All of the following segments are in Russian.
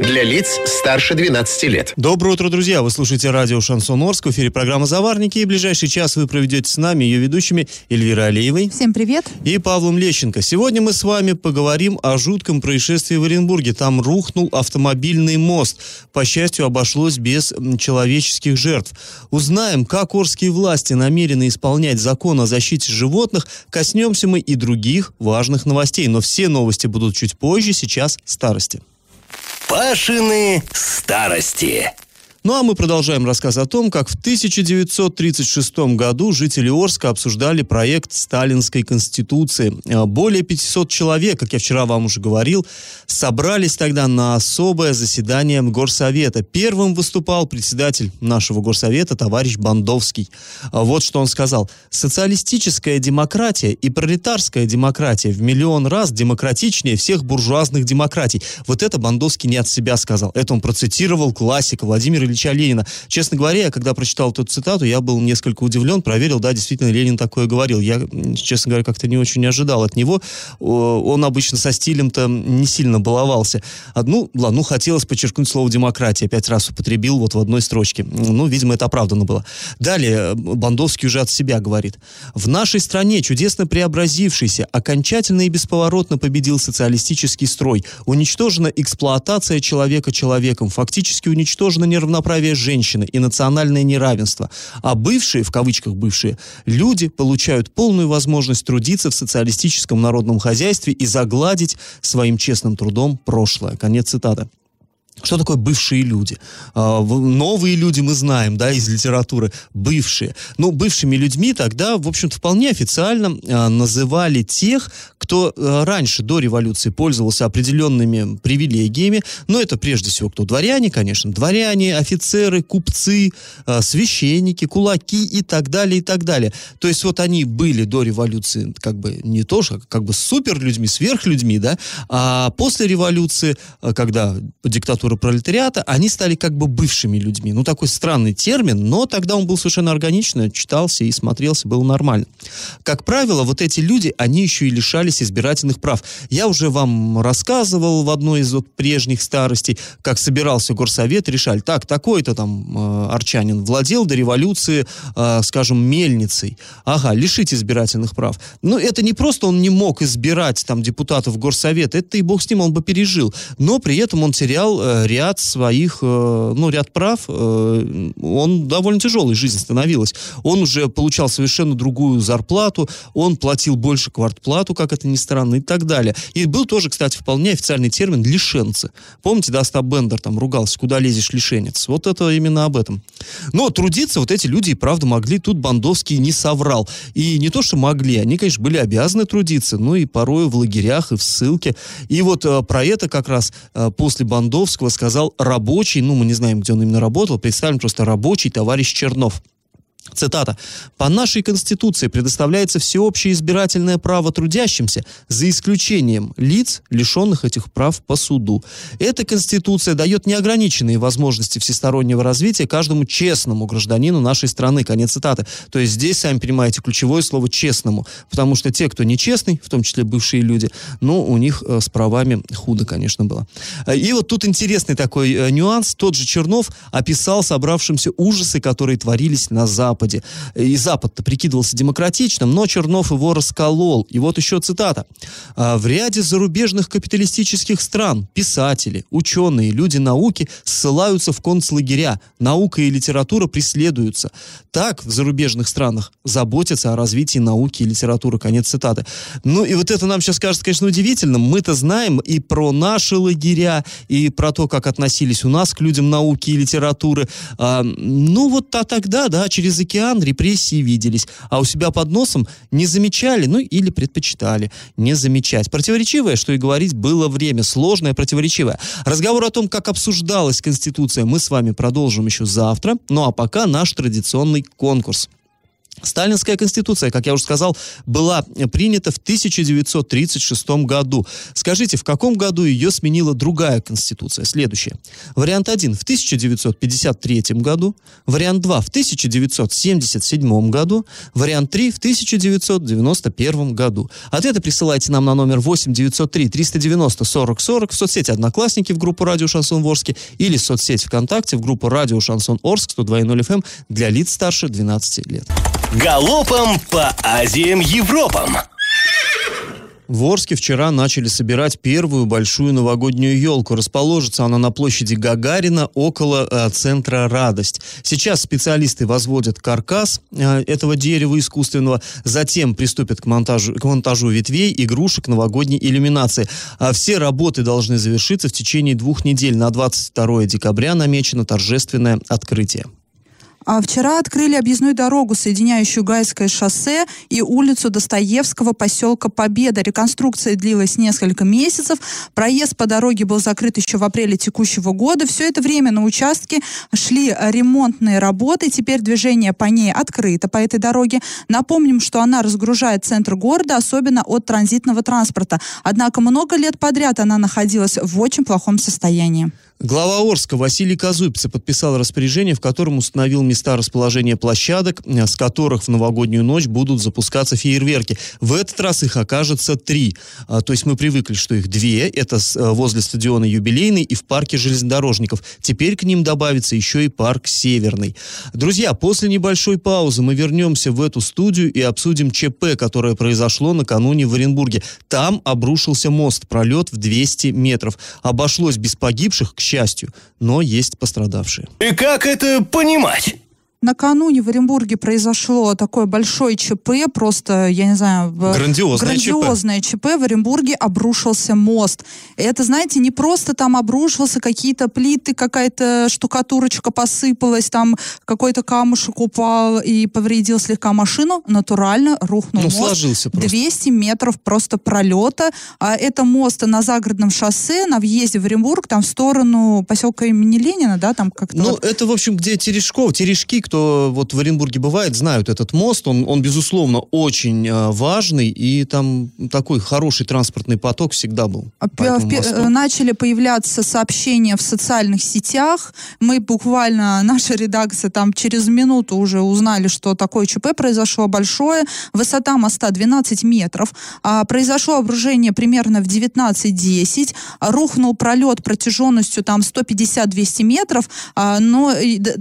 Для лиц старше 12 лет. Доброе утро, друзья! Вы слушаете радио «Шансон Орск». В эфире программа «Заварники». И ближайший час вы проведете с нами, ее ведущими Эльвирой Алиевой. Всем привет. И Павлом Лещенко. Сегодня мы с вами поговорим о жутком происшествии в Оренбурге. Там рухнул автомобильный мост. По счастью, обошлось без человеческих жертв. Узнаем, как орские власти намерены исполнять закон о защите животных. Коснемся мы и других важных новостей. Но все новости будут чуть позже, сейчас старости. Пашины старости. Ну а мы продолжаем рассказ о том, как в 1936 году жители Орска обсуждали проект Сталинской Конституции. Э, более 500 человек, как я вчера вам уже говорил, собрались тогда на особое заседание Горсовета. Первым выступал председатель нашего Горсовета, товарищ Бандовский. А Вот что он сказал. «Социалистическая демократия и пролетарская демократия в миллион раз демократичнее всех буржуазных демократий». Вот это Бандовский не от себя сказал. Это он процитировал классика Владимира Ильича Ленина. Честно говоря, я когда прочитал эту цитату, я был несколько удивлен, проверил, да, действительно, Ленин такое говорил. Я, честно говоря, как-то не очень ожидал от него. Он обычно со стилем-то не сильно баловался. Одну, ладно, ну, хотелось подчеркнуть слово «демократия». Пять раз употребил вот в одной строчке. Ну, видимо, это оправдано было. Далее, Бандовский уже от себя говорит. В нашей стране, чудесно преобразившийся, окончательно и бесповоротно победил социалистический строй. Уничтожена эксплуатация человека человеком. Фактически уничтожена неравноправие женщины и национальное неравенство. А бывшие, в кавычках бывшие, люди получают полную возможность трудиться в социалистическом народном хозяйстве и загладить своим честным трудом прошлое. Конец цитаты. Что такое бывшие люди? А, новые люди мы знаем, да, из литературы, бывшие. Но бывшими людьми тогда, в общем-то, вполне официально а, называли тех, кто а, раньше, до революции, пользовался определенными привилегиями. Но это прежде всего кто? Дворяне, конечно. Дворяне, офицеры, купцы, священники, кулаки и так далее, и так далее. То есть вот они были до революции как бы не тоже, как бы супер людьми, сверхлюдьми, да, а после революции, когда диктатура диктатуры пролетариата, они стали как бы бывшими людьми. Ну, такой странный термин, но тогда он был совершенно органично, читался и смотрелся, было нормально. Как правило, вот эти люди, они еще и лишались избирательных прав. Я уже вам рассказывал в одной из вот прежних старостей, как собирался горсовет, решали, так, такой-то там э, арчанин владел до революции, э, скажем, мельницей. Ага, лишить избирательных прав. Но это не просто он не мог избирать там депутатов горсовета, это и бог с ним, он бы пережил. Но при этом он терял э, ряд своих, э, ну, ряд прав, э, он довольно тяжелой жизнь становилась. Он уже получал совершенно другую зарплату, он платил больше квартплату, как это ни странно, и так далее. И был тоже, кстати, вполне официальный термин «лишенцы». Помните, да, Остап Бендер там ругался, куда лезешь, лишенец? Вот это именно об этом. Но трудиться вот эти люди и правда могли, тут Бандовский не соврал. И не то, что могли, они, конечно, были обязаны трудиться, ну и порой в лагерях и в ссылке. И вот э, про это как раз э, после Бандовского сказал рабочий, ну, мы не знаем, где он именно работал, представим просто рабочий товарищ Чернов. Цитата. «По нашей Конституции предоставляется всеобщее избирательное право трудящимся, за исключением лиц, лишенных этих прав по суду. Эта Конституция дает неограниченные возможности всестороннего развития каждому честному гражданину нашей страны». Конец цитаты. То есть здесь, сами понимаете, ключевое слово «честному», потому что те, кто нечестный, в том числе бывшие люди, ну, у них э, с правами худо, конечно, было. И вот тут интересный такой э, нюанс. Тот же Чернов описал собравшимся ужасы, которые творились на Западе Западе. И Запад-то прикидывался демократичным, но Чернов его расколол. И вот еще цитата. «А «В ряде зарубежных капиталистических стран писатели, ученые, люди науки ссылаются в концлагеря. Наука и литература преследуются. Так в зарубежных странах заботятся о развитии науки и литературы». Конец цитаты. Ну и вот это нам сейчас кажется, конечно, удивительным. Мы-то знаем и про наши лагеря, и про то, как относились у нас к людям науки и литературы. А, ну вот а тогда, да, через океан репрессии виделись, а у себя под носом не замечали, ну или предпочитали не замечать. Противоречивое, что и говорить, было время, сложное, противоречивое. Разговор о том, как обсуждалась Конституция, мы с вами продолжим еще завтра. Ну а пока наш традиционный конкурс. Сталинская конституция, как я уже сказал, была принята в 1936 году. Скажите, в каком году ее сменила другая конституция? Следующее. Вариант 1 в 1953 году, вариант 2 в 1977 году, вариант 3 в 1991 году. Ответы присылайте нам на номер 8 903 390 40 40 в соцсети «Одноклассники» в группу «Радио Шансон Орске» или в соцсеть ВКонтакте в группу «Радио Шансон Орск» 102.0 FM для лиц старше 12 лет. Галопом по Азиям Европам! В Орске вчера начали собирать первую большую новогоднюю елку. Расположится она на площади Гагарина около э, центра «Радость». Сейчас специалисты возводят каркас э, этого дерева искусственного, затем приступят к монтажу, к монтажу ветвей, игрушек, новогодней иллюминации. А все работы должны завершиться в течение двух недель. На 22 декабря намечено торжественное открытие. А вчера открыли объездную дорогу, соединяющую Гайское шоссе и улицу Достоевского поселка Победа. Реконструкция длилась несколько месяцев. Проезд по дороге был закрыт еще в апреле текущего года. Все это время на участке шли ремонтные работы. Теперь движение по ней открыто, по этой дороге. Напомним, что она разгружает центр города, особенно от транзитного транспорта. Однако много лет подряд она находилась в очень плохом состоянии. Глава Орска Василий Казуйпце подписал распоряжение, в котором установил места расположения площадок, э, с которых в новогоднюю ночь будут запускаться фейерверки. В этот раз их окажется три. А, то есть мы привыкли, что их две. Это э, возле стадиона Юбилейный и в парке железнодорожников. Теперь к ним добавится еще и парк Северный. Друзья, после небольшой паузы мы вернемся в эту студию и обсудим ЧП, которое произошло накануне в Оренбурге. Там обрушился мост, пролет в 200 метров. Обошлось без погибших, к счастью, но есть пострадавшие. И как это понимать? Накануне в Оренбурге произошло такое большое ЧП, просто, я не знаю... Грандиозное, грандиозное ЧП. ЧП. В Оренбурге обрушился мост. Это, знаете, не просто там обрушился, какие-то плиты, какая-то штукатурочка посыпалась, там какой-то камушек упал и повредил слегка машину. Натурально рухнул ну, мост. сложился просто. 200 метров просто пролета. А это мост на загородном шоссе, на въезде в Оренбург, там в сторону поселка имени Ленина, да, там как-то... Ну, вот. это, в общем, где Терешков, Терешки, кто вот в Оренбурге бывает, знают этот мост. Он, он безусловно, очень э, важный, и там такой хороший транспортный поток всегда был. А по мосту. Начали появляться сообщения в социальных сетях. Мы буквально, наша редакция там через минуту уже узнали, что такое ЧП произошло большое. Высота моста 12 метров. А, произошло обрушение примерно в 19.10. А, рухнул пролет протяженностью там 150-200 метров. А, но и д-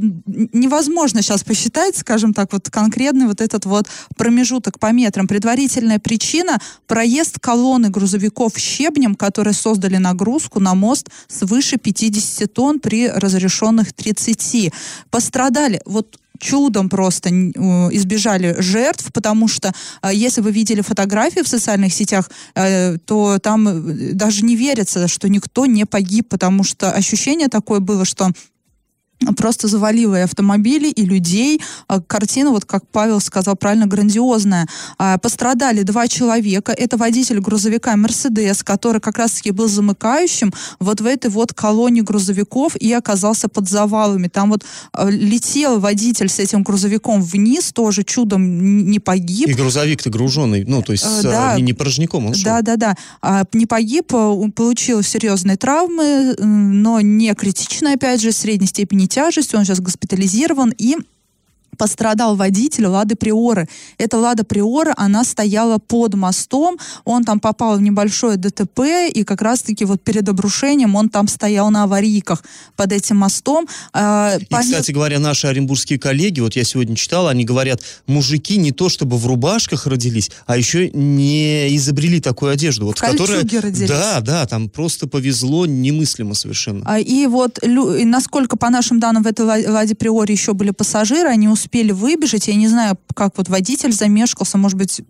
невозможно сейчас посчитать, скажем так, вот конкретный вот этот вот промежуток по метрам. Предварительная причина – проезд колонны грузовиков щебнем, которые создали нагрузку на мост свыше 50 тонн при разрешенных 30. Пострадали, вот чудом просто э, избежали жертв, потому что э, если вы видели фотографии в социальных сетях, э, то там даже не верится, что никто не погиб, потому что ощущение такое было, что просто завалило и автомобили, и людей. А Картина, вот как Павел сказал правильно, грандиозная. А, Пострадали два человека. Это водитель грузовика «Мерседес», который как раз-таки был замыкающим вот в этой вот колонии грузовиков и оказался под завалами. Там вот а, летел водитель с этим грузовиком вниз, тоже чудом не погиб. И грузовик-то груженный, ну, то есть Э, с, да. не, не порожняком он шел. Да, да, да. А, не погиб, получил серьезные травмы, но не критичные, опять же, средней степени тяжести. Он сейчас госпитализирован и пострадал водитель Лады Приоры. Эта Лада Приора, она стояла под мостом, он там попал в небольшое ДТП, и как раз-таки вот перед обрушением он там стоял на аварийках под этим мостом. А, И, поня- кстати говоря, наши оренбургские коллеги, вот я сегодня читал, они говорят, мужики не то чтобы в рубашках родились, а еще не изобрели такую одежду. Вот, В которая, родились. Да, да, там просто повезло немыслимо совершенно. А, И вот, и насколько по нашим данным в этой ла- Ладе Приоре еще были пассажиры, они успели выбежать. Я не знаю, как вот водитель замешкался, может быть,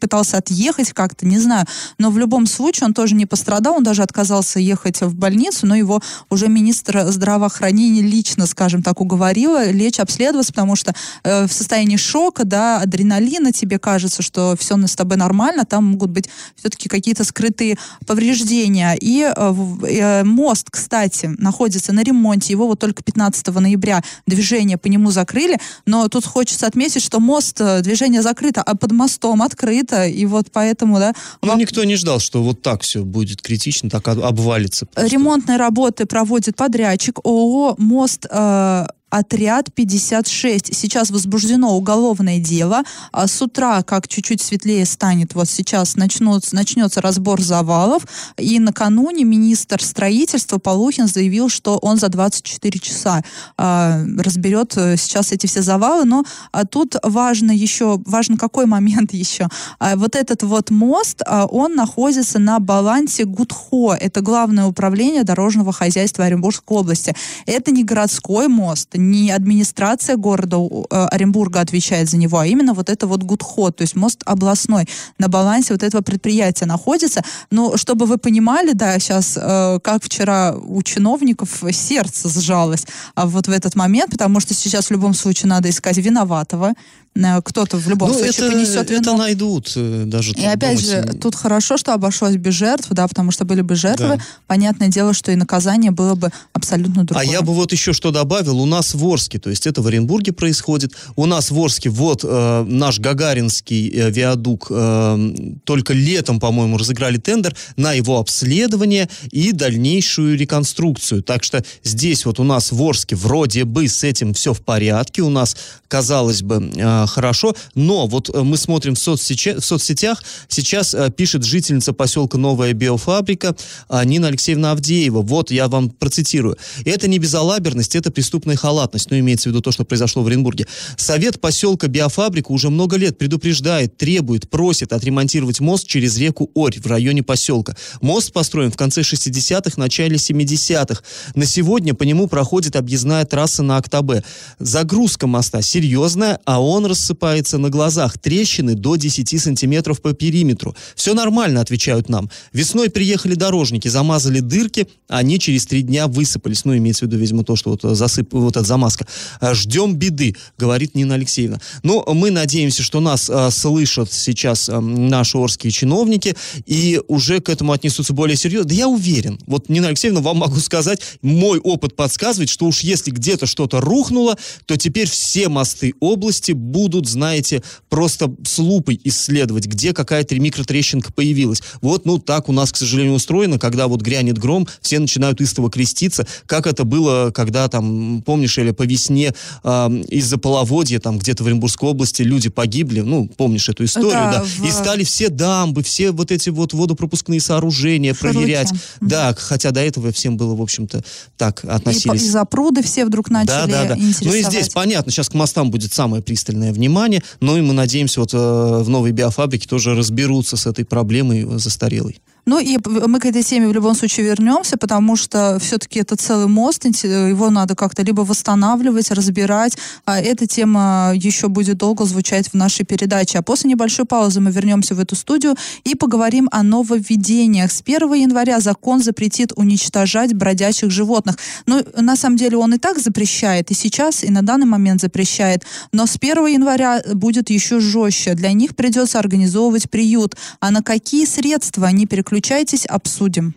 пытался отъехать как-то, не знаю. Но в любом случае он тоже не пострадал, он даже отказался ехать в больницу, но его уже министр здравоохранения лично, скажем так, уговорила лечь, обследоваться, потому что э, в состоянии шока, да, адреналина, тебе кажется, что все с тобой нормально, там могут быть все-таки какие-то скрытые повреждения. И э, э, мост, кстати, находится на ремонте. Его вот только 15 ноября движение по нему закрыли. Но Но тут хочется отметить, что мост, э, движение закрыто, а под мостом открыто, и вот поэтому, да... Ну, во- никто не ждал, что вот так все будет критично, так об- обвалится. просто. Ремонтные работы проводит подрядчик ООО «Мост э, Отряд 56. Сейчас возбуждено уголовное дело. А с утра, как чуть-чуть светлее станет, вот сейчас начнутся, начнется разбор завалов. И накануне министр строительства Полухин заявил, что он за 24 часа а, разберет э, сейчас эти все завалы. Но а, тут важно еще, важно какой момент еще. А, вот этот вот мост, а, он находится на балансе ГУДХО. Это главное управление дорожного хозяйства Оренбургской области. Это не городской мост, не администрация города э, Оренбурга отвечает за него, а именно вот это вот ГУДХО, то есть мост областной на балансе вот этого предприятия находится. Но чтобы вы понимали, да, сейчас, э, как вчера у чиновников сердце сжалось а вот в этот момент, потому что сейчас в любом случае надо искать виноватого. Э, Кто-то в любом Ну, случае это, понесет это вину. найдут э, даже. И опять же, думать, тут хорошо, что обошлось без жертв, да, потому что были бы жертвы. Да. Понятное дело, что и наказание было бы абсолютно другое. А я бы вот еще что добавил. У нас в Орске, то есть это в Оренбурге происходит. У нас в Орске вот э, наш Гагаринский э, виадук э, только летом, по-моему, разыграли тендер на его обследование и дальнейшую реконструкцию. Так что здесь вот у нас в Орске вроде бы с этим все в порядке. У нас, казалось бы, э, хорошо. Но вот э, мы смотрим в, соцсече- в соцсетях. Сейчас э, пишет жительница поселка Новая биофабрика а, Нина Алексеевна Авдеева. Вот я вам процитирую. Это не безалаберность, это преступная халатность. Ну, имеется в виду то, что произошло в Оренбурге. Совет поселка Биофабрика уже много лет предупреждает, требует, просит отремонтировать мост через реку Орь в районе поселка. Мост построен в конце 60-х, начале 70-х. На сегодня по нему проходит объездная трасса на Октабе. Загрузка моста серьезная, а он рассыпается на глазах. Трещины до 10 сантиметров по периметру. Все нормально, отвечают нам. Весной приехали дорожники, замазали дырки, они через три дня высыпались. Ну, имеется в виду, видимо, то, что вот засып, вот замазка. А, Ждем беды, говорит Нина Алексеевна. Но мы надеемся, что нас а, слышат сейчас а, наши орские чиновники и уже к этому отнесутся более серьезно. Да я уверен. Вот, Нина Алексеевна, вам могу сказать, мой опыт подсказывает, что уж если где-то что-то рухнуло, то теперь все мосты области будут, знаете, просто с лупой исследовать, где какая-то микротрещинка появилась. Вот, ну, так у нас, к сожалению, устроено, когда вот грянет гром, все начинают истово креститься, как это было, когда там, помнишь, или по весне а, из-за половодья, там, где-то в Оренбургской области люди погибли, ну, помнишь эту историю, Да, да, в- и стали все дамбы, все вот эти вот водопропускные сооружения Широки. проверять. Мгм. Да, хотя до этого всем было, в общем-то, так И, относились. и запруды все вдруг начали Да, да, да. Ну и здесь понятно, сейчас к мостам будет самое пристальное внимание, но и мы надеемся, вот э, в новой биофабрике тоже разберутся с этой проблемой э, застарелой. Ну и мы к этой теме в любом случае вернемся, потому что все-таки это целый мост, инте- его надо как-то либо восстанавливать, разбирать. А эта тема еще будет долго звучать в нашей передаче. А после небольшой паузы мы вернемся в эту студию и поговорим о нововведениях. С 1 января закон запретит уничтожать бродячих животных. Ну, на самом деле он и так запрещает, и сейчас, и на данный момент запрещает. Но с 1 января будет еще жестче. Для них придется организовывать приют. А на какие средства, не переключайтесь, обсудим.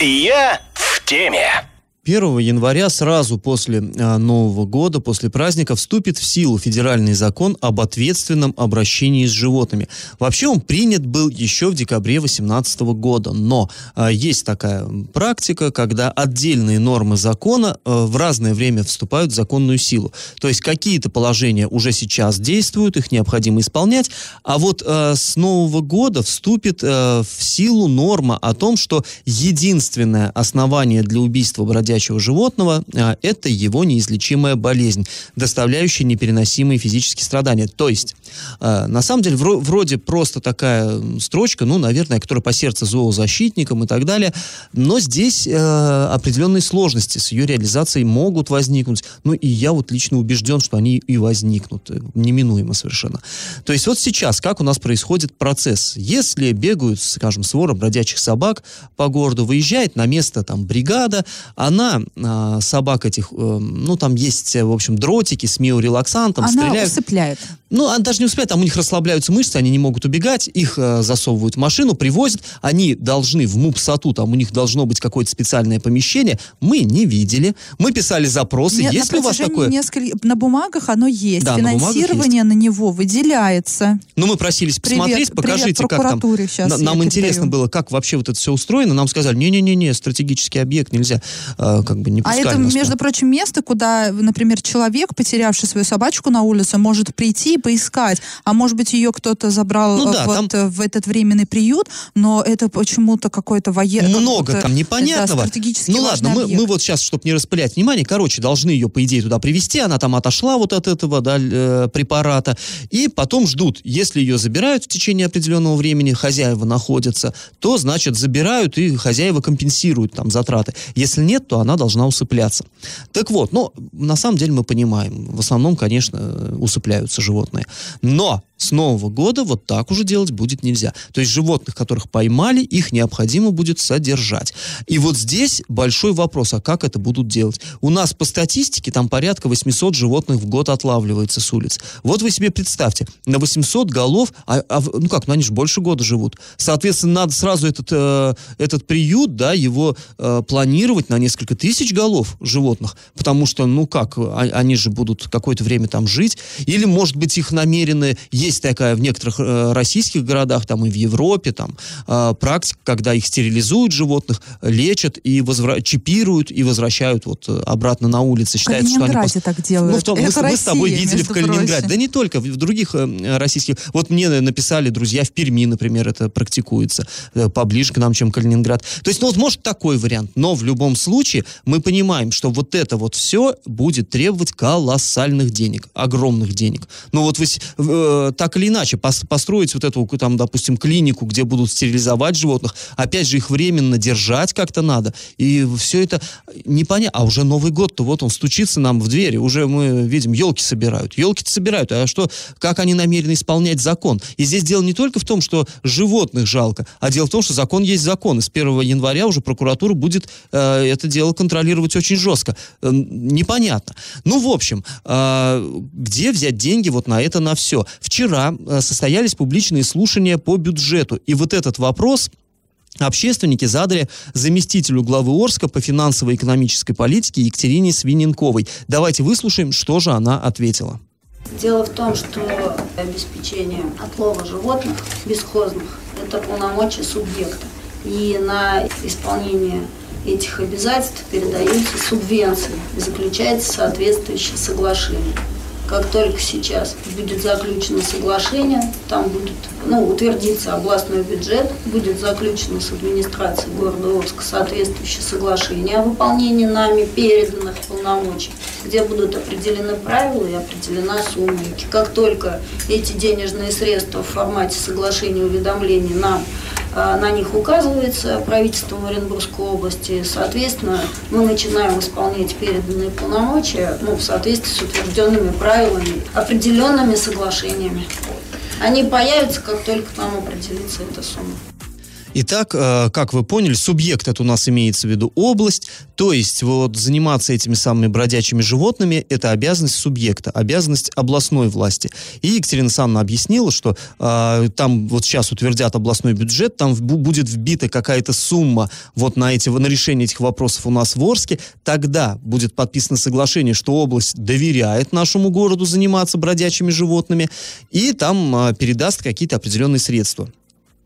Я в теме. 1 января, сразу после э, Нового года, после праздника, вступит в силу федеральный закон об ответственном обращении с животными. Вообще он принят был еще в декабре 2018 года, но э, есть такая практика, когда отдельные нормы закона э, в разное время вступают в законную силу. То есть какие-то положения уже сейчас действуют, их необходимо исполнять, а вот э, с Нового года вступит э, в силу норма о том, что единственное основание для убийства бродячего животного а, это его неизлечимая болезнь, доставляющая непереносимые физические страдания. То есть, а, на самом деле, вро- вроде просто такая строчка, ну, наверное, которая по сердцу зоозащитникам и так далее, но здесь э, определенные сложности с ее реализацией могут возникнуть. Ну, и я вот лично убежден, что они и возникнут, э, неминуемо совершенно. То есть вот сейчас, как у нас происходит процесс? Если бегают, скажем, свора бродячих собак по городу, выезжает на место там бригада, она а, собак этих, э, ну там есть, в общем, дротики с миорелаксантом, Она стреляют. усыпляет. Ну, они даже не успевают, там у них расслабляются мышцы, они не могут убегать, их э, засовывают в машину, привозят, они должны в МУПСАТу, там у них должно быть какое-то специальное помещение, мы не видели, мы писали запросы, Нет, есть на ли у вас такое? нескольких- на бумагах оно есть. Да, на бумагах Финансирование на него выделяется. Ну, мы просились Привет, посмотреть, привет покажите, как там. щас На- нам интересно передаю. было, как вообще вот это все устроено. Нам сказали, не-не-не, стратегический объект нельзя, э, как бы не А это, между прочим, место, куда, например, человек, потерявший свою собачку на улице, может прийти поискать. А может быть, ее кто-то забрал Ну э, да, вот, там- э, в этот временный приют, но это почему-то какой-то военный... Много там непонятного. ну ладно, мы, объект. мы вот сейчас, чтобы не распылять внимание, короче, должны ее, по идее, туда привезти, она там отошла вот от этого да, э, препарата, и потом ждут. Если ее забирают в течение определенного времени, хозяева находятся, то, значит, забирают, и хозяева компенсируют там затраты. Если нет, то она должна усыпляться. Так вот, ну, на самом деле мы понимаем, в основном, конечно, э, усыпляются животные. Но с Нового года вот так уже делать будет нельзя. То есть животных, которых поймали, их необходимо будет содержать. И вот здесь большой вопрос, а как это будут делать? У нас по статистике там порядка 800 животных в год отлавливается с улиц. Вот вы себе представьте, на 800 голов, а, а ну как, ну они же больше года живут. Соответственно, надо сразу этот, э, этот приют, да, его э, планировать на несколько тысяч голов животных, потому что, ну как, а- они же будут какое-то время там жить, или, может быть, их намерены, есть такая в некоторых э, российских городах, там и в Европе, там, э, практика, когда их стерилизуют животных, лечат и возвра- чипируют и возвращают вот э, обратно на улицы. В Считается, что они Калининграде так делают. ну, том, мы, с- мы с тобой Россия, видели в Калининграде. прочим. Да не только, в других российских. Вот мне написали друзья в Перми, например, это практикуется поближе к нам, чем Калининград. То есть, ну вот может такой вариант. Но в любом случае мы понимаем, что вот это вот все будет требовать колоссальных денег, огромных денег. Ну вот вы э, так или иначе пос- построить вот эту, там, допустим, клинику, где будут стерилизовать животных, опять же их временно держать как-то надо. И все это непонятно. А уже Новый год-то вот он стучится нам в двери. Уже мы видим, елки собирают. Елки-то собирают. А что, как они намерены исполнять закон? И здесь дело не только в том, что животных жалко, а дело в том, что закон есть закон. И с 1 января уже прокуратура будет э, это дело контролировать очень жестко. Э, непонятно. Ну, в общем, э, где взять деньги вот на это, на все? Вчера э, состоялись публичные слушания по бюджету. И вот этот вопрос Общественники задали заместителю главы Орска по финансово-экономической политике Екатерине Свиненковой. Давайте выслушаем, что же она ответила. Дело в том, что обеспечение отлова животных бесхозных – это полномочия субъекта. И на исполнение этих обязательств передаются субвенции и заключается соответствующее соглашение. Как только сейчас будет заключено соглашение, там будет ну, утвердиться областной бюджет, будет заключено с администрацией города Орска соответствующее соглашение о выполнении нами переданных полномочий, где будут определены правила и определена сумма. И Как только эти денежные средства в формате соглашения уведомлений нам на них указывается правительством Оренбургской области. Соответственно, мы начинаем исполнять переданные полномочия ну, в соответствии с утвержденными правилами, определенными соглашениями. Они появятся, как только нам определится эта сумма. Итак, э, как вы поняли, субъект это у нас имеется в виду область, то есть вот заниматься этими самыми бродячими животными это обязанность субъекта, обязанность областной власти. И Екатерина Александровна объяснила, что э, там вот сейчас утвердят областной бюджет, там будет вбита какая-то сумма вот на, эти, на решение этих вопросов у нас в Орске, тогда будет подписано соглашение, что область доверяет нашему городу заниматься бродячими животными, и там э, передаст какие-то определенные средства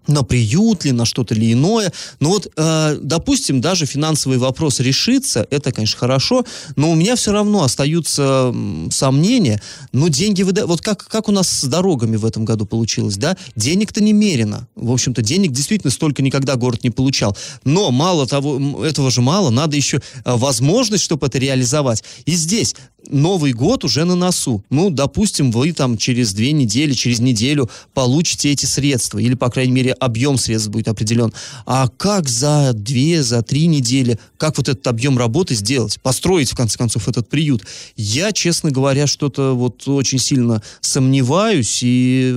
на приют ли, на что-то ли иное. Но вот, э, допустим, даже финансовый вопрос решится, это, конечно, хорошо, но у меня все равно остаются сомнения. Но деньги выда... Вот как, как у нас с дорогами в этом году получилось, да? Денег-то немерено. В общем-то, денег действительно столько никогда город не получал. Но мало того, этого же мало, надо еще э, возможность, чтобы это реализовать. И здесь Новый год уже на носу. Ну, допустим, вы там через две недели, через неделю получите эти средства, или, по крайней мере, объем средств будет определен. А как за две, за три недели, как вот этот объем работы сделать? Построить, в конце концов, этот приют? Я, честно говоря, что-то вот очень сильно сомневаюсь, и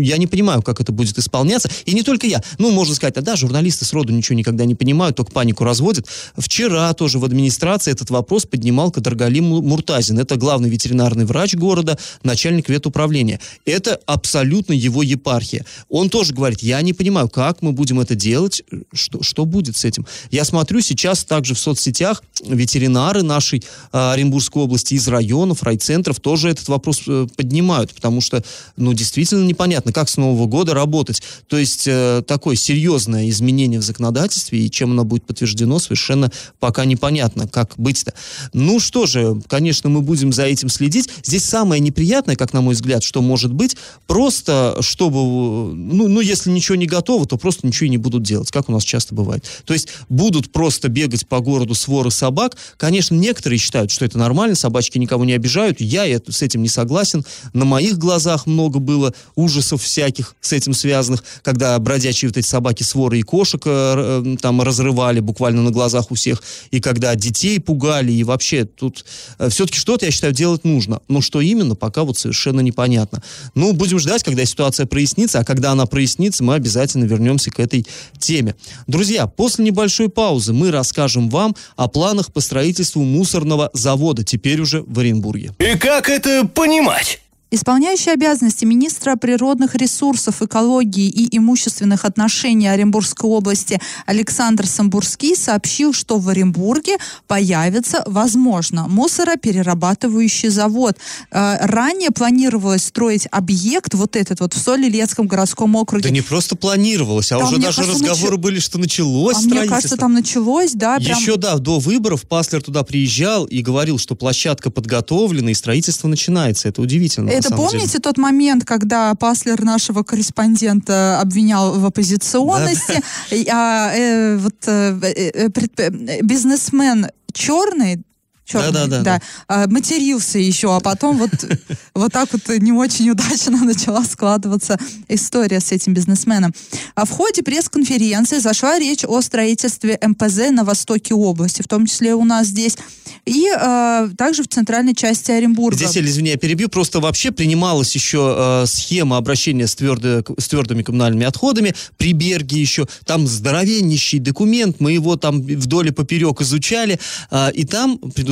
я не понимаю, как это будет исполняться. И не только я. Ну, можно сказать, да, журналисты сроду ничего никогда не понимают, только панику разводят. Вчера тоже в администрации этот вопрос поднимал Кадаргалим Му- Муртазин. Это главный ветеринарный врач города, начальник ветуправления. Это абсолютно его епархия. Он тоже говорит, я не понимаю, как мы будем это делать, что, что будет с этим. Я смотрю сейчас также в соцсетях ветеринары нашей э, Оренбургской области из районов, райцентров тоже этот вопрос э, поднимают, потому что, ну, действительно непонятно, как с Нового года работать. То есть э, такое серьезное изменение в законодательстве, и чем оно будет подтверждено, совершенно пока непонятно, как быть-то. Ну что же, конечно, мы будем за этим следить. Здесь самое неприятное, как на мой взгляд, что может быть, просто чтобы, ну, ну если ничего не готово, то просто ничего и не будут делать, как у нас часто бывает. То есть будут просто бегать по городу своры собак. Конечно, некоторые считают, что это нормально, собачки никого не обижают. Я с этим не согласен. На моих глазах много было ужасов всяких с этим связанных, когда бродячие вот эти собаки своры и кошек э, э, там разрывали буквально на глазах у всех, и когда детей пугали, и вообще тут э, все-таки что-то, я считаю, делать нужно. Но что именно, пока вот совершенно непонятно. Ну, будем ждать, когда ситуация прояснится, а когда она прояснится, мы обязательно вернемся к этой теме. Друзья, после небольшой паузы мы расскажем вам о планах по строительству мусорного завода, теперь уже в Оренбурге. И как это понимать? Исполняющий обязанности министра природных ресурсов, экологии и имущественных отношений Оренбургской области Александр Самбурский сообщил, что в Оренбурге появится, возможно, мусороперерабатывающий завод. Э, ранее планировалось строить объект, вот этот вот в Солилецком городском округе. Да не просто планировалось, а Там, уже даже кажется, разговоры начи- были, что началось А мне кажется, там началось, да, прям Еще, да, до выборов Паслер туда приезжал и говорил, что площадка подготовлена и строительство начинается. Это удивительно. на Это самом помните деле. тот момент, когда Паслер нашего корреспондента обвинял в оппозиционности, И, а, э, вот э, э, э, бизнесмен черный, черный, Да-да-да, а, матерился еще, а потом вот, вот так вот не очень удачно начала складываться история с этим бизнесменом. А в ходе пресс-конференции зашла речь о строительстве МПЗ на востоке области, в том числе у нас здесь, и э, также в центральной части Оренбурга. Здесь, извини, я перебью, просто вообще принималась еще э, схема обращения с, твердо, с твердыми коммунальными отходами, при Берге еще, там здоровеннейший документ, мы его там вдоль и поперек изучали, э, и там предусмотрено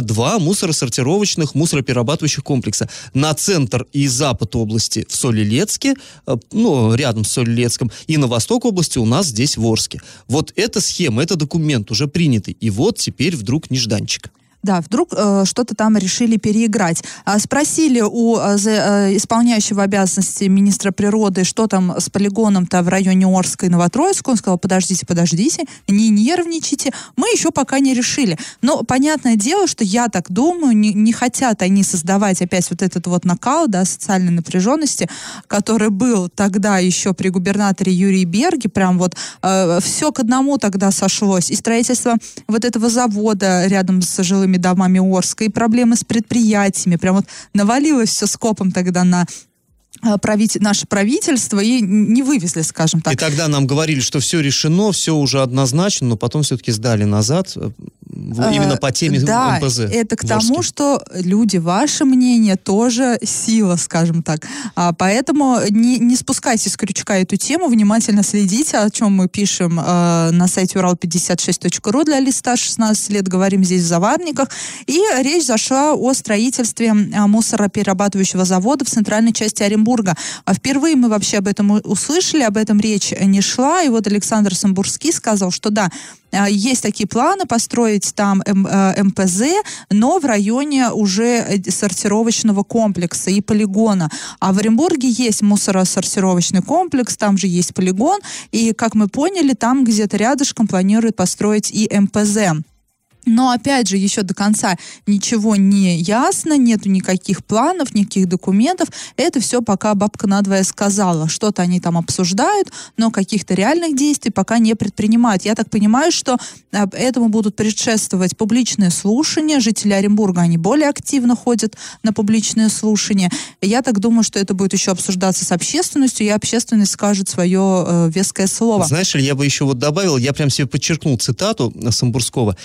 два мусоросортировочных, мусороперерабатывающих комплекса. На центр и запад области в Солилецке, э, ну, рядом с Солилецком, и на восток области у нас здесь в Орске. Вот эта схема, это документ уже принятый, и вот теперь вдруг нежданчик. Да, вдруг э, что-то там решили переиграть. А, спросили у э, э, исполняющего обязанности министра природы, что там с полигоном-то в районе Орска и Новотроицка. Он сказал, подождите, подождите, не нервничайте. Мы еще пока не решили. Но понятное дело, что я так думаю, не, не хотят они создавать опять вот этот вот накал, да, социальной напряженности, который был тогда еще при губернаторе Юрии Берге. Прям вот все к одному тогда сошлось. И строительство вот этого завода рядом с жилыми домами Орска, и проблемы с предприятиями. Прям вот навалилось все скопом тогда на э, правитель- наше правительство и не вывезли, скажем так. И тогда нам говорили, что все решено, все уже однозначно, но потом все-таки сдали назад э, в- именно по теме Э, да, МПЗ. это к тому, что люди, ваше мнение тоже сила, скажем так. А, поэтому не, не спускайте с крючка эту тему, внимательно следите, о чем мы пишем э, на сайте урал56.ру для листа 16 лет, говорим здесь в заварниках. И речь зашла о строительстве а, мусороперерабатывающего завода в центральной части Оренбурга. А впервые мы вообще об этом услышали, об этом речь не шла. И вот Александр Самбурский сказал, что да, а, есть такие планы построить там М- э, МПЗ, но в районе уже э, сортировочного комплекса и полигона. А в Оренбурге есть мусоросортировочный комплекс, там же есть полигон, и, как мы поняли, там где-то рядышком планируют построить и МПЗ. Но опять же, еще до конца ничего не ясно, нету никаких планов, никаких документов. Это все пока бабка надвое сказала. Что-то они там обсуждают, но каких-то реальных действий пока не предпринимают. Я так понимаю, что э, этому будут предшествовать публичные слушания. Жители Оренбурга, они более активно ходят на публичные слушания. Я так думаю, что это будет еще обсуждаться с общественностью, и общественность скажет свое э, веское слово. Знаешь я бы еще вот добавил, я прям себе подчеркнул цитату Самбурского.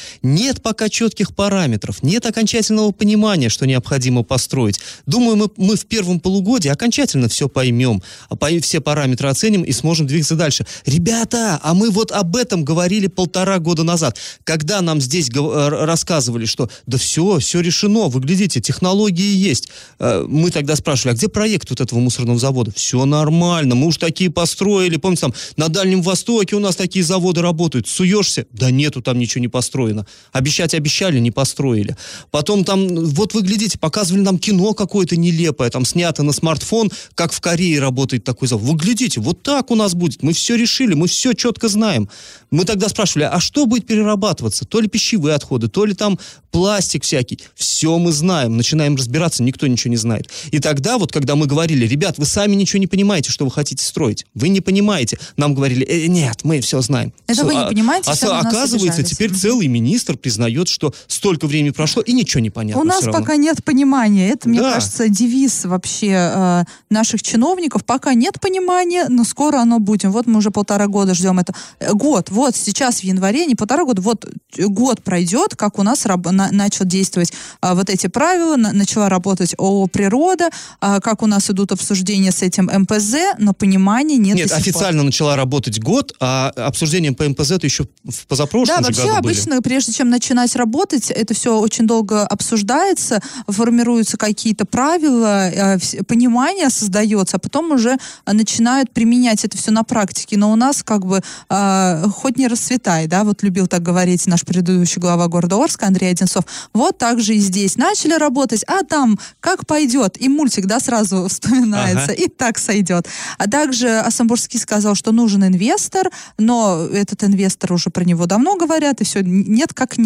Нет пока четких параметров, нет окончательного понимания, что необходимо построить. Думаю, мы, мы в первом полугодии окончательно все поймем, а все параметры оценим и сможем двигаться дальше. Ребята, а мы вот об этом говорили полтора года назад, когда нам здесь э, рассказывали, что да все, все решено, вы глядите, технологии есть. Э, мы тогда спрашивали, а где проект вот этого мусорного завода? Все нормально, мы уж такие построили, помните, там на Дальнем Востоке у нас такие заводы работают. Суешься? Да нету там ничего не построено. Обещать обещали, не построили. Потом там, вот вы глядите, показывали нам кино какое-то нелепое, там снято на смартфон, как в Корее работает такой завод. Вы глядите, вот так у нас будет, мы все решили, мы все четко знаем. Мы тогда спрашивали, а что будет перерабатываться? То ли пищевые отходы, то ли там пластик всякий. Все мы знаем, начинаем разбираться, никто ничего не знает. И тогда вот, когда мы говорили, ребят, вы сами ничего не понимаете, что вы хотите строить. Вы не понимаете. Нам говорили, э, нет, мы все знаем. Это все, вы не а, понимаете, а, Оказывается, теперь целый министр признает, что столько времени прошло, и ничего не понятно. У нас пока нет понимания. Это, мне да. кажется, девиз вообще э, наших чиновников. Пока нет понимания, но скоро оно будет. Вот мы уже полтора года ждем это. Э, год, вот сейчас в январе, не полтора года, вот год пройдет, как у нас раб, на, начал действовать а, вот эти правила, на, начала работать ООО «Природа», а, как у нас идут обсуждения с этим МПЗ, но понимания нет Нет, официально пор. начала работать год, а обсуждение по МПЗ это еще в позапрошлом Да, вообще году обычно, были. прежде чем начинать работать, это все очень долго обсуждается, формируются какие-то правила, э, понимание создается, а потом уже начинают применять это все на практике. Но у нас как бы э, хоть не расцветай, да, вот любил так говорить наш предыдущий глава города Орска Андрей Одинцов. Вот так же и здесь. Начали работать, а там как пойдет. И мультик, да, сразу вспоминается, ага. и так сойдет. А также Асамбурский сказал, что нужен инвестор, но этот инвестор уже про него давно говорят, и все, нет как нет.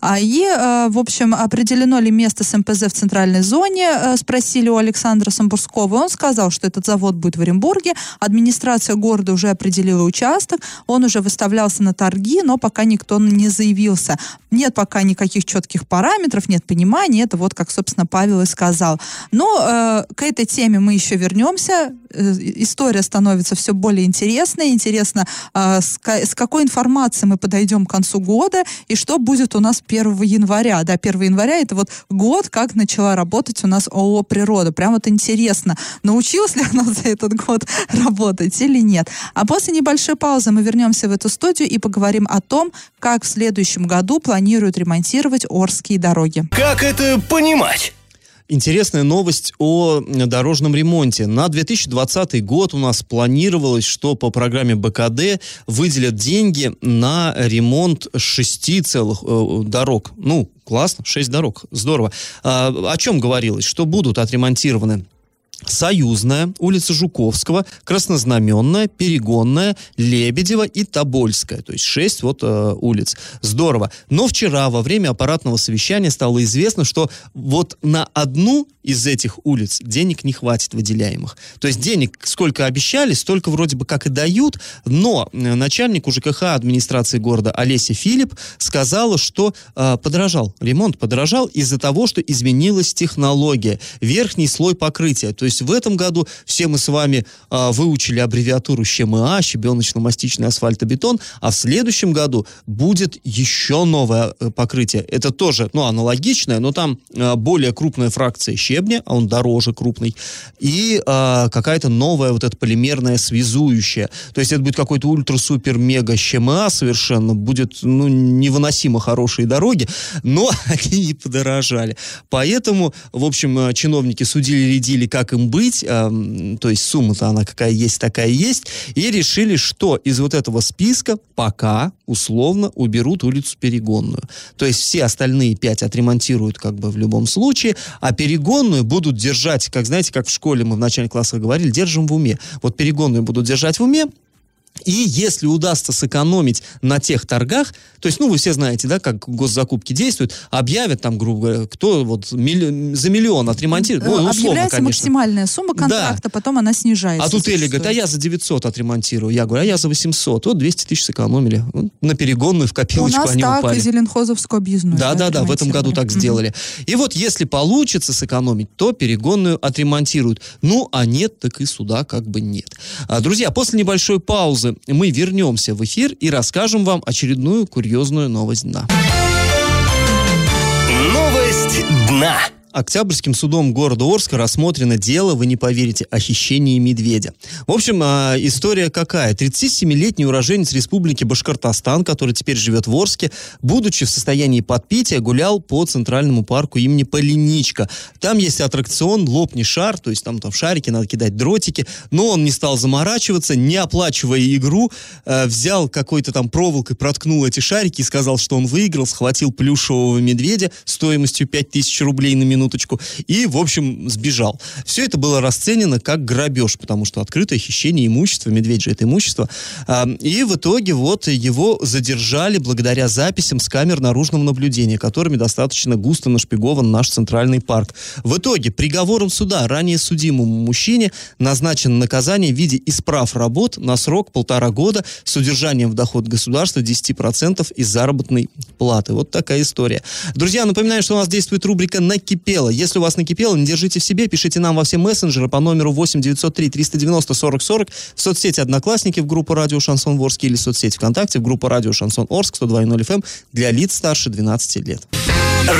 А, и, э, в общем, определено ли место с МПЗ в центральной зоне, э, спросили у Александра Самбурского. Он сказал, что этот завод будет в Оренбурге. Администрация города уже определила участок, он уже выставлялся на торги, но пока никто не заявился. Нет пока никаких четких параметров, нет понимания, это вот как, собственно, Павел и сказал. Но э, к этой теме мы еще вернемся. Э, история становится все более интересной. Интересно, э, с, с какой информацией мы подойдем к концу года и что будет у нас 1 января. Да, 1 января это вот год, как начала работать у нас ООО «Природа». Прям вот интересно, научилась ли она за этот год работать или нет. А после небольшой паузы мы вернемся в эту студию и поговорим о том, как в следующем году планируют ремонтировать Орские дороги. Как это понимать? Интересная новость о дорожном ремонте. На 2020 год у нас планировалось, что по программе БКД выделят деньги на ремонт шести целых э, дорог. Ну, классно, шесть дорог, здорово. А, о чем говорилось? Что будут отремонтированы Союзная, улица Жуковского, Краснознаменная, Перегонная, Лебедева и Тобольская. То есть шесть вот э, улиц. Здорово. Но вчера во время аппаратного совещания стало известно, что вот на одну из этих улиц денег не хватит выделяемых. То есть денег сколько обещали, столько вроде бы как и дают, но э, начальник УЖКХ администрации города Олеся Филипп сказала, что э, подорожал, ремонт подорожал из-за того, что изменилась технология, верхний слой покрытия. То есть в этом году все мы с вами э, выучили аббревиатуру ЩМА, щебеночно-мастичный асфальтобетон, а в следующем году будет еще новое э, покрытие. Это тоже, ну, аналогичное, но там э, более крупная фракция щебня, а он дороже крупный, и э, какая-то новая вот эта полимерная связующая. То есть это будет какой-то ультра-супер-мега ЩМА совершенно, будет, ну, невыносимо хорошие дороги, но они и подорожали. Поэтому, в общем, э, чиновники судили-редили, как им быть, э, то есть сумма-то она какая есть, такая есть, и решили, что из вот этого списка пока условно уберут улицу Перегонную. То есть все остальные пять отремонтируют как бы в любом случае, а Перегон перегонную будут держать, как знаете, как в школе мы в начальных классах говорили, держим в уме. Вот перегонную будут держать в уме, и если удастся сэкономить на тех торгах, то есть, ну, вы все знаете, да, как госзакупки действуют, объявят там, грубо говоря, кто вот милли... за миллион отремонтирует, ну, условно, Объявляется конечно. максимальная сумма контракта, да. потом она снижается. А тут Эли говорит, а я за 900 отремонтирую. Я говорю, а я за 800. Вот 200 тысяч сэкономили. Вот, на перегонную, в копилочку У нас они так упали. и Зеленхозовскую объездную. Да, да, да, в этом году так сделали. И вот если получится сэкономить, то перегонную отремонтируют. Ну, а нет, так и суда как бы нет. А, друзья, после небольшой паузы паузы. Мы вернемся в эфир и расскажем вам очередную курьезную новость дна. Новость дна. Октябрьским судом города Орска рассмотрено дело, вы не поверите, о хищении медведя. В общем, а, история какая? 37-летний уроженец республики Башкортостан, который теперь живет в Орске, будучи в состоянии подпития, гулял по центральному парку имени Полиничка. Там есть аттракцион «Лопни шар», то есть там, там шарике надо кидать дротики, но он не стал заморачиваться, не оплачивая игру, э, взял какой-то там проволокой, проткнул эти шарики и сказал, что он выиграл, схватил плюшевого медведя стоимостью 5000 рублей на минуту минуточку, и, в общем, сбежал. Все это было расценено как грабеж, потому что открытое хищение имущества, медведь же это имущество, и в итоге вот его задержали благодаря записям с камер наружного наблюдения, которыми достаточно густо нашпигован наш центральный парк. В итоге приговором суда ранее судимому мужчине назначено наказание в виде исправ работ на срок полтора года с удержанием в доход государства 10% из заработной платы. Вот такая история. Друзья, напоминаю, что у нас действует рубрика «Накипел» накипело. Если у вас накипело, не держите в себе, пишите нам во все мессенджеры по номеру 8 903 390 40 40 в соцсети Одноклассники в группу Радио Шансон Орск или в соцсети ВКонтакте в группу Радио Шансон Орск 102.0 FM эм для лиц старше 12 лет.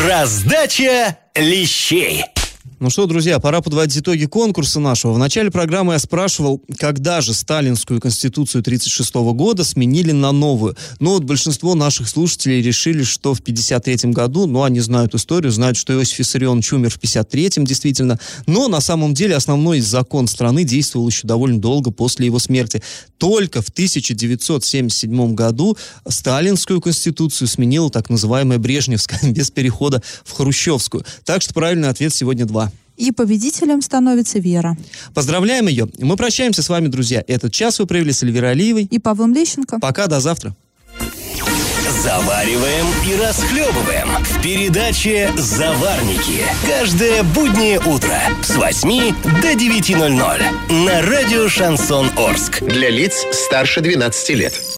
Раздача лещей. Ну что, друзья, пора подводить итоги конкурса нашего. В начале программы я спрашивал, когда же сталинскую конституцию 1936 года сменили на новую. Но вот большинство наших слушателей решили, что в 1953 году, ну, они знают историю, знают, что Иосиф Виссарионович умер в 1953 действительно, но на самом деле основной закон страны действовал еще довольно долго после его смерти. Только в 1977 году сталинскую конституцию сменила так называемая Брежневская, без перехода в Хрущевскую. Так что правильный ответ сегодня два. И победителем становится Вера. Поздравляем ее. Мы прощаемся с вами, друзья. Этот час вы провели с Эльвирой Алиевой. И Павлом Лещенко. Пока, до завтра. Завариваем и расхлебываем в передаче «Заварники». Каждое буднее утро с 8 до 9.00 на радио «Шансон Орск». Для лиц старше 12 лет.